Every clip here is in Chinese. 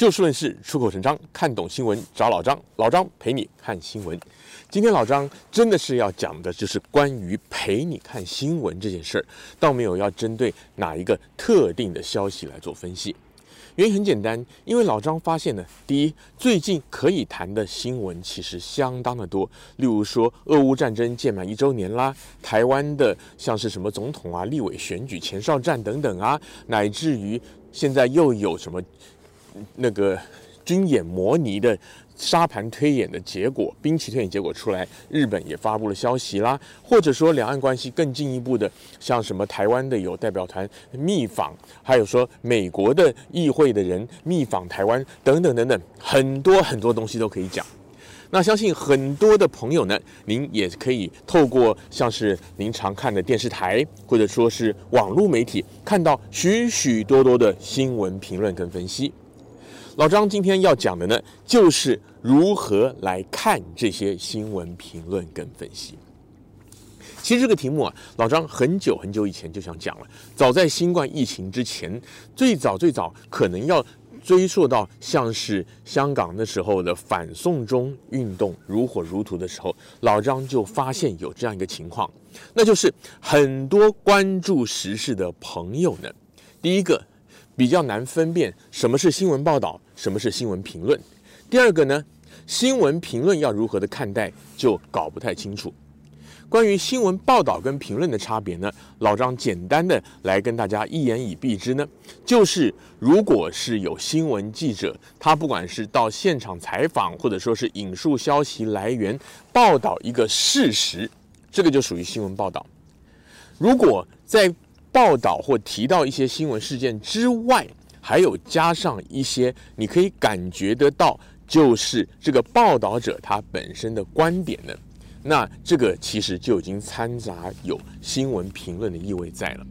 就事论事，出口成章，看懂新闻找老张，老张陪你看新闻。今天老张真的是要讲的，就是关于陪你看新闻这件事儿，倒没有要针对哪一个特定的消息来做分析。原因很简单，因为老张发现呢，第一，最近可以谈的新闻其实相当的多，例如说俄乌战争届满一周年啦，台湾的像是什么总统啊、立委选举、前哨战等等啊，乃至于现在又有什么。那个军演模拟的沙盘推演的结果，兵棋推演结果出来，日本也发布了消息啦，或者说两岸关系更进一步的，像什么台湾的有代表团密访，还有说美国的议会的人密访台湾等等等等，很多很多东西都可以讲。那相信很多的朋友呢，您也可以透过像是您常看的电视台，或者说是网络媒体，看到许许多多的新闻评论跟分析。老张今天要讲的呢，就是如何来看这些新闻评论跟分析。其实这个题目啊，老张很久很久以前就想讲了。早在新冠疫情之前，最早最早可能要追溯到像是香港那时候的反送中运动如火如荼的时候，老张就发现有这样一个情况，那就是很多关注时事的朋友呢，第一个。比较难分辨什么是新闻报道，什么是新闻评论。第二个呢，新闻评论要如何的看待，就搞不太清楚。关于新闻报道跟评论的差别呢，老张简单的来跟大家一言以蔽之呢，就是如果是有新闻记者，他不管是到现场采访，或者说是引述消息来源报道一个事实，这个就属于新闻报道。如果在报道或提到一些新闻事件之外，还有加上一些你可以感觉得到，就是这个报道者他本身的观点呢，那这个其实就已经掺杂有新闻评论的意味在了。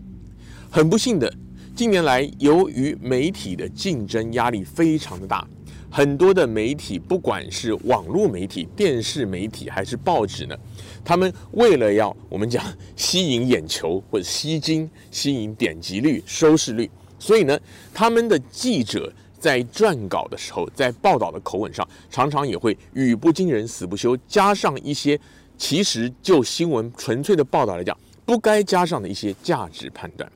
很不幸的，近年来由于媒体的竞争压力非常的大。很多的媒体，不管是网络媒体、电视媒体还是报纸呢，他们为了要我们讲吸引眼球或者吸睛、吸引点击率、收视率，所以呢，他们的记者在撰稿的时候，在报道的口吻上，常常也会语不惊人死不休，加上一些其实就新闻纯粹的报道来讲，不该加上的一些价值判断。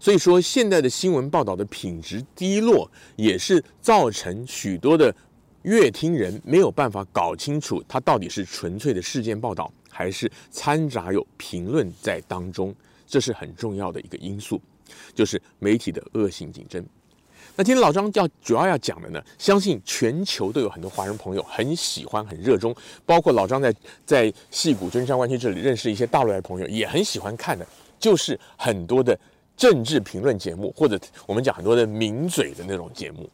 所以说，现在的新闻报道的品质低落，也是造成许多的阅听人没有办法搞清楚，它到底是纯粹的事件报道，还是掺杂有评论在当中。这是很重要的一个因素，就是媒体的恶性竞争。那今天老张要主要要讲的呢，相信全球都有很多华人朋友很喜欢、很热衷，包括老张在在戏谷君山湾区这里认识一些大陆来的朋友，也很喜欢看的，就是很多的。政治评论节目，或者我们讲很多的名嘴的那种节目，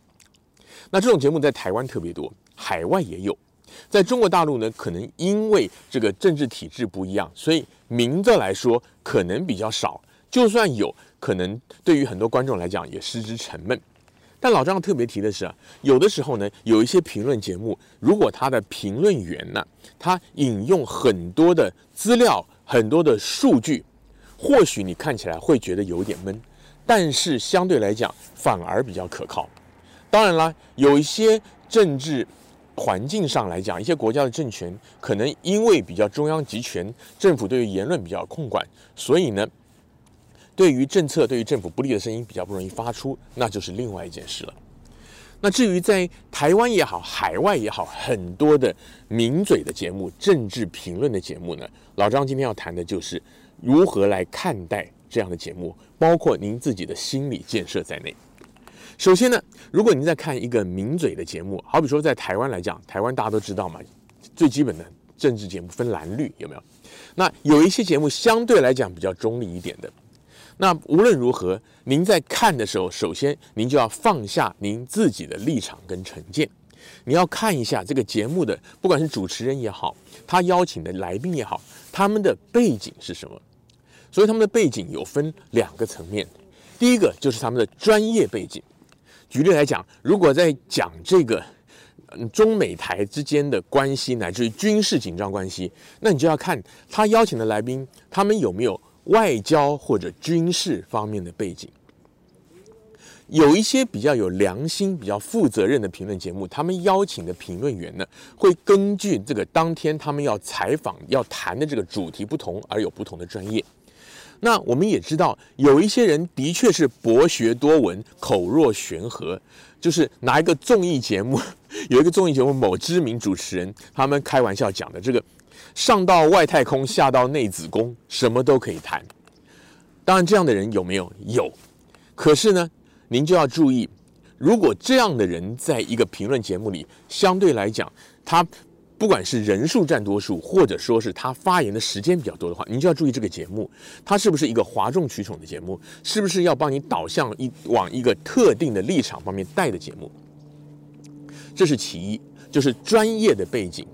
那这种节目在台湾特别多，海外也有。在中国大陆呢，可能因为这个政治体制不一样，所以名字来说可能比较少。就算有，可能对于很多观众来讲也失之沉闷。但老张特别提的是啊，有的时候呢，有一些评论节目，如果他的评论员呢，他引用很多的资料，很多的数据。或许你看起来会觉得有点闷，但是相对来讲反而比较可靠。当然啦，有一些政治环境上来讲，一些国家的政权可能因为比较中央集权，政府对于言论比较控管，所以呢，对于政策对于政府不利的声音比较不容易发出，那就是另外一件事了。那至于在台湾也好，海外也好，很多的名嘴的节目、政治评论的节目呢，老张今天要谈的就是。如何来看待这样的节目，包括您自己的心理建设在内。首先呢，如果您在看一个名嘴的节目，好比说在台湾来讲，台湾大家都知道嘛，最基本的政治节目分蓝绿，有没有？那有一些节目相对来讲比较中立一点的。那无论如何，您在看的时候，首先您就要放下您自己的立场跟成见，你要看一下这个节目的，不管是主持人也好，他邀请的来宾也好。他们的背景是什么？所以他们的背景有分两个层面。第一个就是他们的专业背景。举例来讲，如果在讲这个中美台之间的关系，乃至于军事紧张关系，那你就要看他邀请的来宾，他们有没有外交或者军事方面的背景。有一些比较有良心、比较负责任的评论节目，他们邀请的评论员呢，会根据这个当天他们要采访、要谈的这个主题不同，而有不同的专业。那我们也知道，有一些人的确是博学多闻、口若悬河，就是拿一个综艺节目，有一个综艺节目某知名主持人，他们开玩笑讲的这个，上到外太空，下到内子宫，什么都可以谈。当然，这样的人有没有？有。可是呢，您就要注意，如果这样的人在一个评论节目里，相对来讲，他不管是人数占多数，或者说是他发言的时间比较多的话，您就要注意这个节目，它是不是一个哗众取宠的节目，是不是要帮你导向一往一个特定的立场方面带的节目。这是其一，就是专业的背景，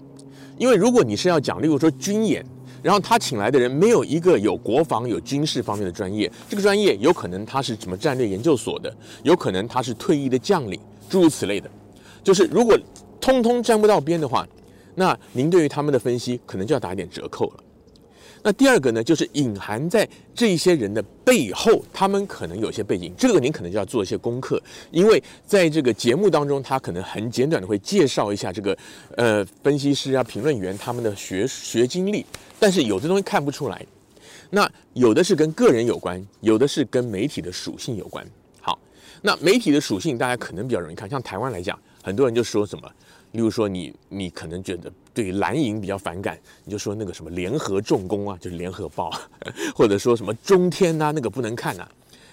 因为如果你是要讲，例如说军演。然后他请来的人没有一个有国防、有军事方面的专业，这个专业有可能他是什么战略研究所的，有可能他是退役的将领，诸如此类的。就是如果通通沾不到边的话，那您对于他们的分析可能就要打一点折扣了。那第二个呢，就是隐含在这些人的背后，他们可能有些背景，这个您可能就要做一些功课，因为在这个节目当中，他可能很简短的会介绍一下这个呃分析师啊、评论员他们的学学经历，但是有的东西看不出来，那有的是跟个人有关，有的是跟媒体的属性有关。好，那媒体的属性大家可能比较容易看，像台湾来讲，很多人就说什么。例如说你，你可能觉得对蓝营比较反感，你就说那个什么联合重工啊，就是联合报，或者说什么中天呐、那个不能看呐、啊。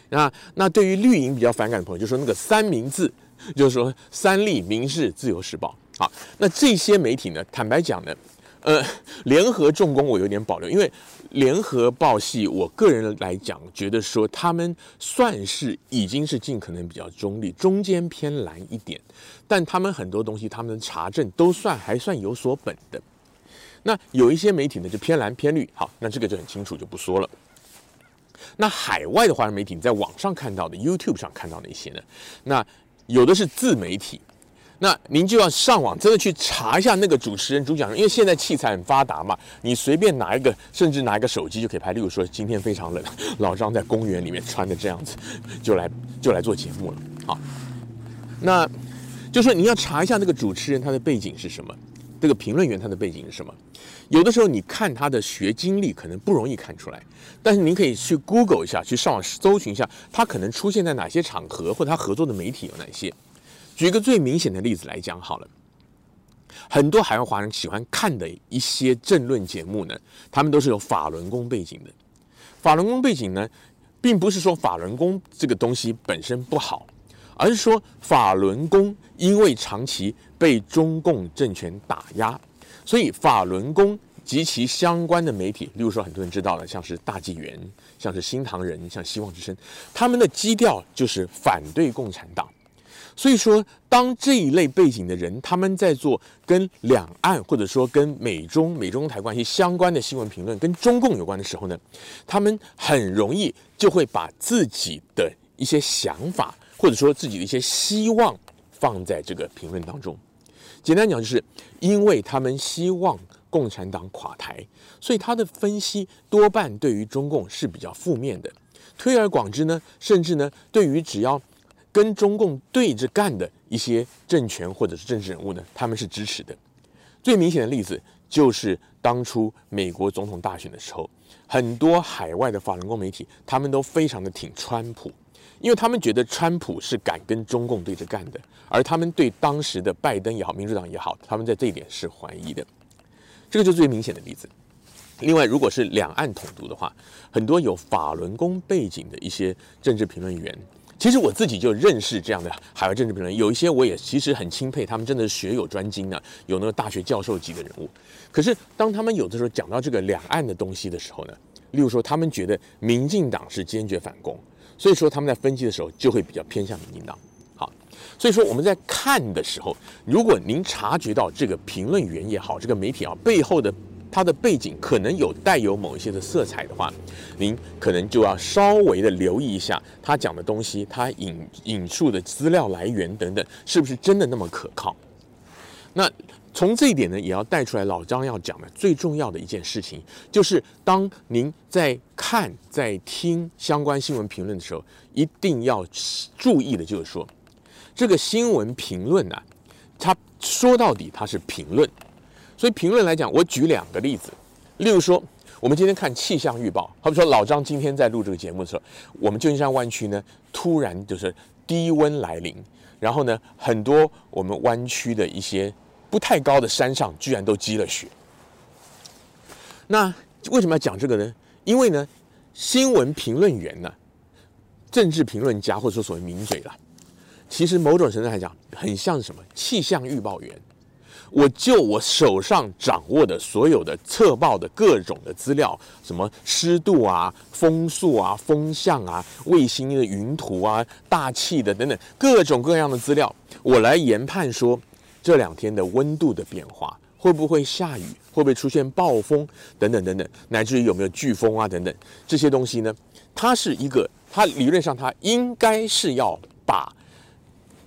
那那对于绿营比较反感的朋友，就说那个三明治，就是说三立、民视、自由时报。啊，那这些媒体呢，坦白讲呢，呃，联合重工我有点保留，因为。联合报系，我个人来讲，觉得说他们算是已经是尽可能比较中立，中间偏蓝一点，但他们很多东西，他们的查证都算还算有所本的。那有一些媒体呢，就偏蓝偏绿，好，那这个就很清楚，就不说了。那海外的华人媒体，你在网上看到的，YouTube 上看到的一些呢，那有的是自媒体。那您就要上网，真的去查一下那个主持人、主讲人，因为现在器材很发达嘛，你随便拿一个，甚至拿一个手机就可以拍。例如说，今天非常冷，老张在公园里面穿的这样子，就来就来做节目了。好，那就说你要查一下那个主持人他的背景是什么，这个评论员他的背景是什么。有的时候你看他的学经历可能不容易看出来，但是您可以去 Google 一下，去上网搜寻一下，他可能出现在哪些场合，或者他合作的媒体有哪些。举一个最明显的例子来讲好了，很多海外华人喜欢看的一些政论节目呢，他们都是有法轮功背景的。法轮功背景呢，并不是说法轮功这个东西本身不好，而是说法轮功因为长期被中共政权打压，所以法轮功及其相关的媒体，例如说很多人知道的，像是大纪元、像是新唐人、像希望之声，他们的基调就是反对共产党。所以说，当这一类背景的人，他们在做跟两岸或者说跟美中美中台关系相关的新闻评论，跟中共有关的时候呢，他们很容易就会把自己的一些想法或者说自己的一些希望放在这个评论当中。简单讲，就是因为他们希望共产党垮台，所以他的分析多半对于中共是比较负面的。推而广之呢，甚至呢，对于只要跟中共对着干的一些政权或者是政治人物呢，他们是支持的。最明显的例子就是当初美国总统大选的时候，很多海外的法轮功媒体，他们都非常的挺川普，因为他们觉得川普是敢跟中共对着干的，而他们对当时的拜登也好，民主党也好，他们在这一点是怀疑的。这个就是最明显的例子。另外，如果是两岸统独的话，很多有法轮功背景的一些政治评论员。其实我自己就认识这样的海外政治评论，有一些我也其实很钦佩，他们真的是学有专精呢，有那个大学教授级的人物。可是当他们有的时候讲到这个两岸的东西的时候呢，例如说他们觉得民进党是坚决反共，所以说他们在分析的时候就会比较偏向民进党。好，所以说我们在看的时候，如果您察觉到这个评论员也好，这个媒体啊背后的。它的背景可能有带有某一些的色彩的话，您可能就要稍微的留意一下他讲的东西，他引引述的资料来源等等，是不是真的那么可靠？那从这一点呢，也要带出来老张要讲的最重要的一件事情，就是当您在看。在听相关新闻评论的时候，一定要注意的就是说，这个新闻评论啊，它说到底它是评论，所以评论来讲，我举两个例子，例如说，我们今天看气象预报，好比说老张今天在录这个节目的时候，我们旧金山湾区呢，突然就是低温来临，然后呢，很多我们湾区的一些不太高的山上，居然都积了雪。那为什么要讲这个呢？因为呢，新闻评论员呢，政治评论家或者说所谓名嘴啦，其实某种程度来讲，很像什么气象预报员。我就我手上掌握的所有的测报的各种的资料，什么湿度啊、风速啊、风向啊、卫星的云图啊、大气的等等各种各样的资料，我来研判说这两天的温度的变化，会不会下雨，会不会出现暴风等等等等，乃至于有没有飓风啊等等这些东西呢？它是一个，它理论上它应该是要把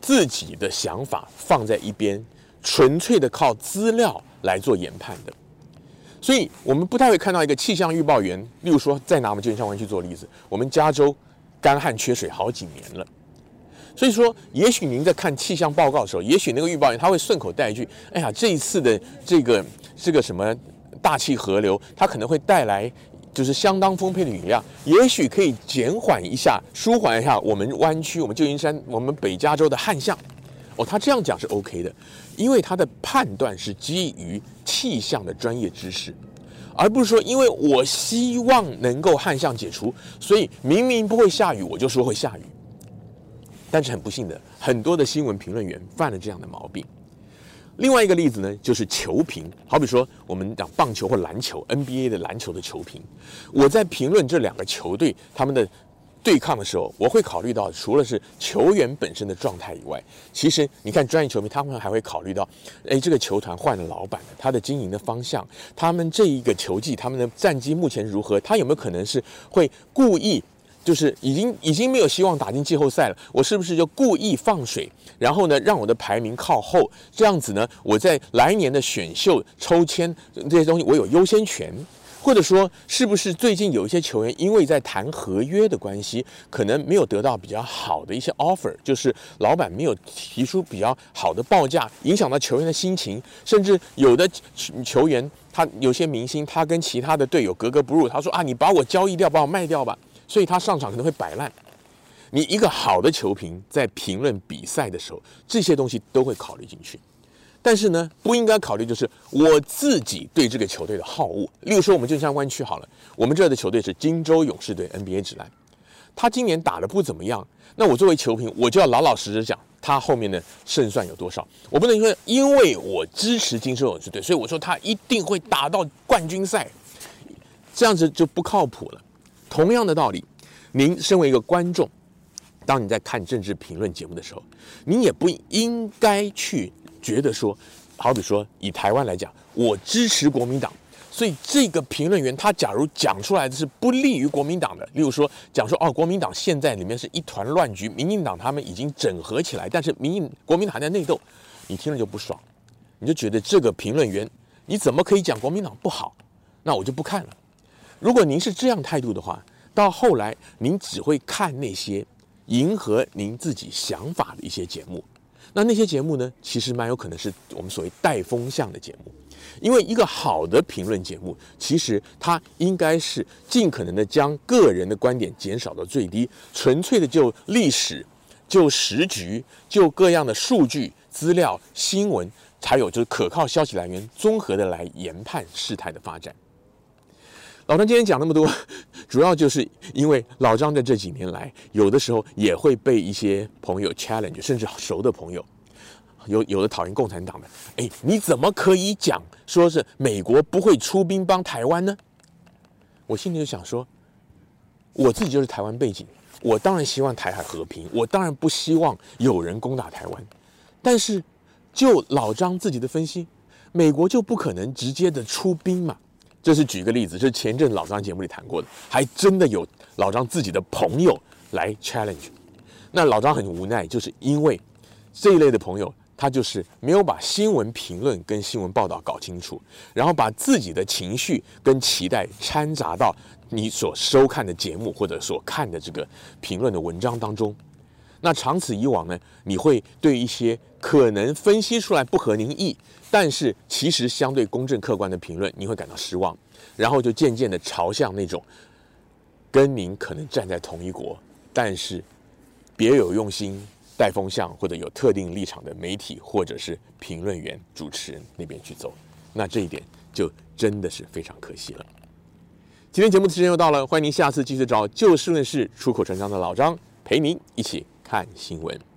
自己的想法放在一边。纯粹的靠资料来做研判的，所以我们不太会看到一个气象预报员。例如说，再拿我们旧金山湾区做例子，我们加州干旱缺水好几年了，所以说，也许您在看气象报告的时候，也许那个预报员他会顺口带一句：“哎呀，这一次的这个这个什么大气河流，它可能会带来就是相当丰沛的雨量，也许可以减缓一下、舒缓一下我们湾区、我们旧金山、我们北加州的旱象。”哦，他这样讲是 OK 的。因为他的判断是基于气象的专业知识，而不是说因为我希望能够旱象解除，所以明明不会下雨，我就说会下雨。但是很不幸的，很多的新闻评论员犯了这样的毛病。另外一个例子呢，就是球评，好比说我们讲棒球或篮球，NBA 的篮球的球评，我在评论这两个球队他们的。对抗的时候，我会考虑到除了是球员本身的状态以外，其实你看专业球迷，他们还会考虑到，哎，这个球团换了老板，他的经营的方向，他们这一个球季他们的战绩目前如何？他有没有可能是会故意，就是已经已经没有希望打进季后赛了，我是不是就故意放水，然后呢，让我的排名靠后，这样子呢，我在来年的选秀抽签这些东西，我有优先权。或者说，是不是最近有一些球员因为在谈合约的关系，可能没有得到比较好的一些 offer，就是老板没有提出比较好的报价，影响到球员的心情，甚至有的球员，他有些明星，他跟其他的队友格格不入，他说啊，你把我交易掉，把我卖掉吧，所以他上场可能会摆烂。你一个好的球评在评论比赛的时候，这些东西都会考虑进去。但是呢，不应该考虑就是我自己对这个球队的好恶。例如说，我们旧金山湾区好了，我们这儿的球队是金州勇士队 NBA 指南，他今年打得不怎么样。那我作为球评，我就要老老实实讲他后面的胜算有多少。我不能说因为我支持金州勇士队，所以我说他一定会打到冠军赛，这样子就不靠谱了。同样的道理，您身为一个观众，当你在看政治评论节目的时候，您也不应该去。觉得说，好比说以台湾来讲，我支持国民党，所以这个评论员他假如讲出来的是不利于国民党的，例如说讲说哦，国民党现在里面是一团乱局，民进党他们已经整合起来，但是民国民党还在内斗，你听了就不爽，你就觉得这个评论员你怎么可以讲国民党不好？那我就不看了。如果您是这样态度的话，到后来您只会看那些迎合您自己想法的一些节目。那那些节目呢，其实蛮有可能是我们所谓带风向的节目，因为一个好的评论节目，其实它应该是尽可能的将个人的观点减少到最低，纯粹的就历史、就时局、就各样的数据、资料、新闻，还有就是可靠消息来源，综合的来研判事态的发展。老张今天讲那么多，主要就是因为老张在这几年来，有的时候也会被一些朋友 challenge，甚至熟的朋友，有有的讨厌共产党的，哎，你怎么可以讲说是美国不会出兵帮台湾呢？我心里就想说，我自己就是台湾背景，我当然希望台海和平，我当然不希望有人攻打台湾，但是就老张自己的分析，美国就不可能直接的出兵嘛。这是举个例子，这是前阵老张节目里谈过的，还真的有老张自己的朋友来 challenge。那老张很无奈，就是因为这一类的朋友，他就是没有把新闻评论跟新闻报道搞清楚，然后把自己的情绪跟期待掺杂到你所收看的节目或者所看的这个评论的文章当中。那长此以往呢，你会对一些可能分析出来不合您意，但是其实相对公正客观的评论，你会感到失望，然后就渐渐的朝向那种跟您可能站在同一国，但是别有用心。带风向或者有特定立场的媒体或者是评论员、主持人那边去走，那这一点就真的是非常可惜了。今天节目的时间又到了，欢迎您下次继续找就事论事、出口成章的老张陪您一起看新闻。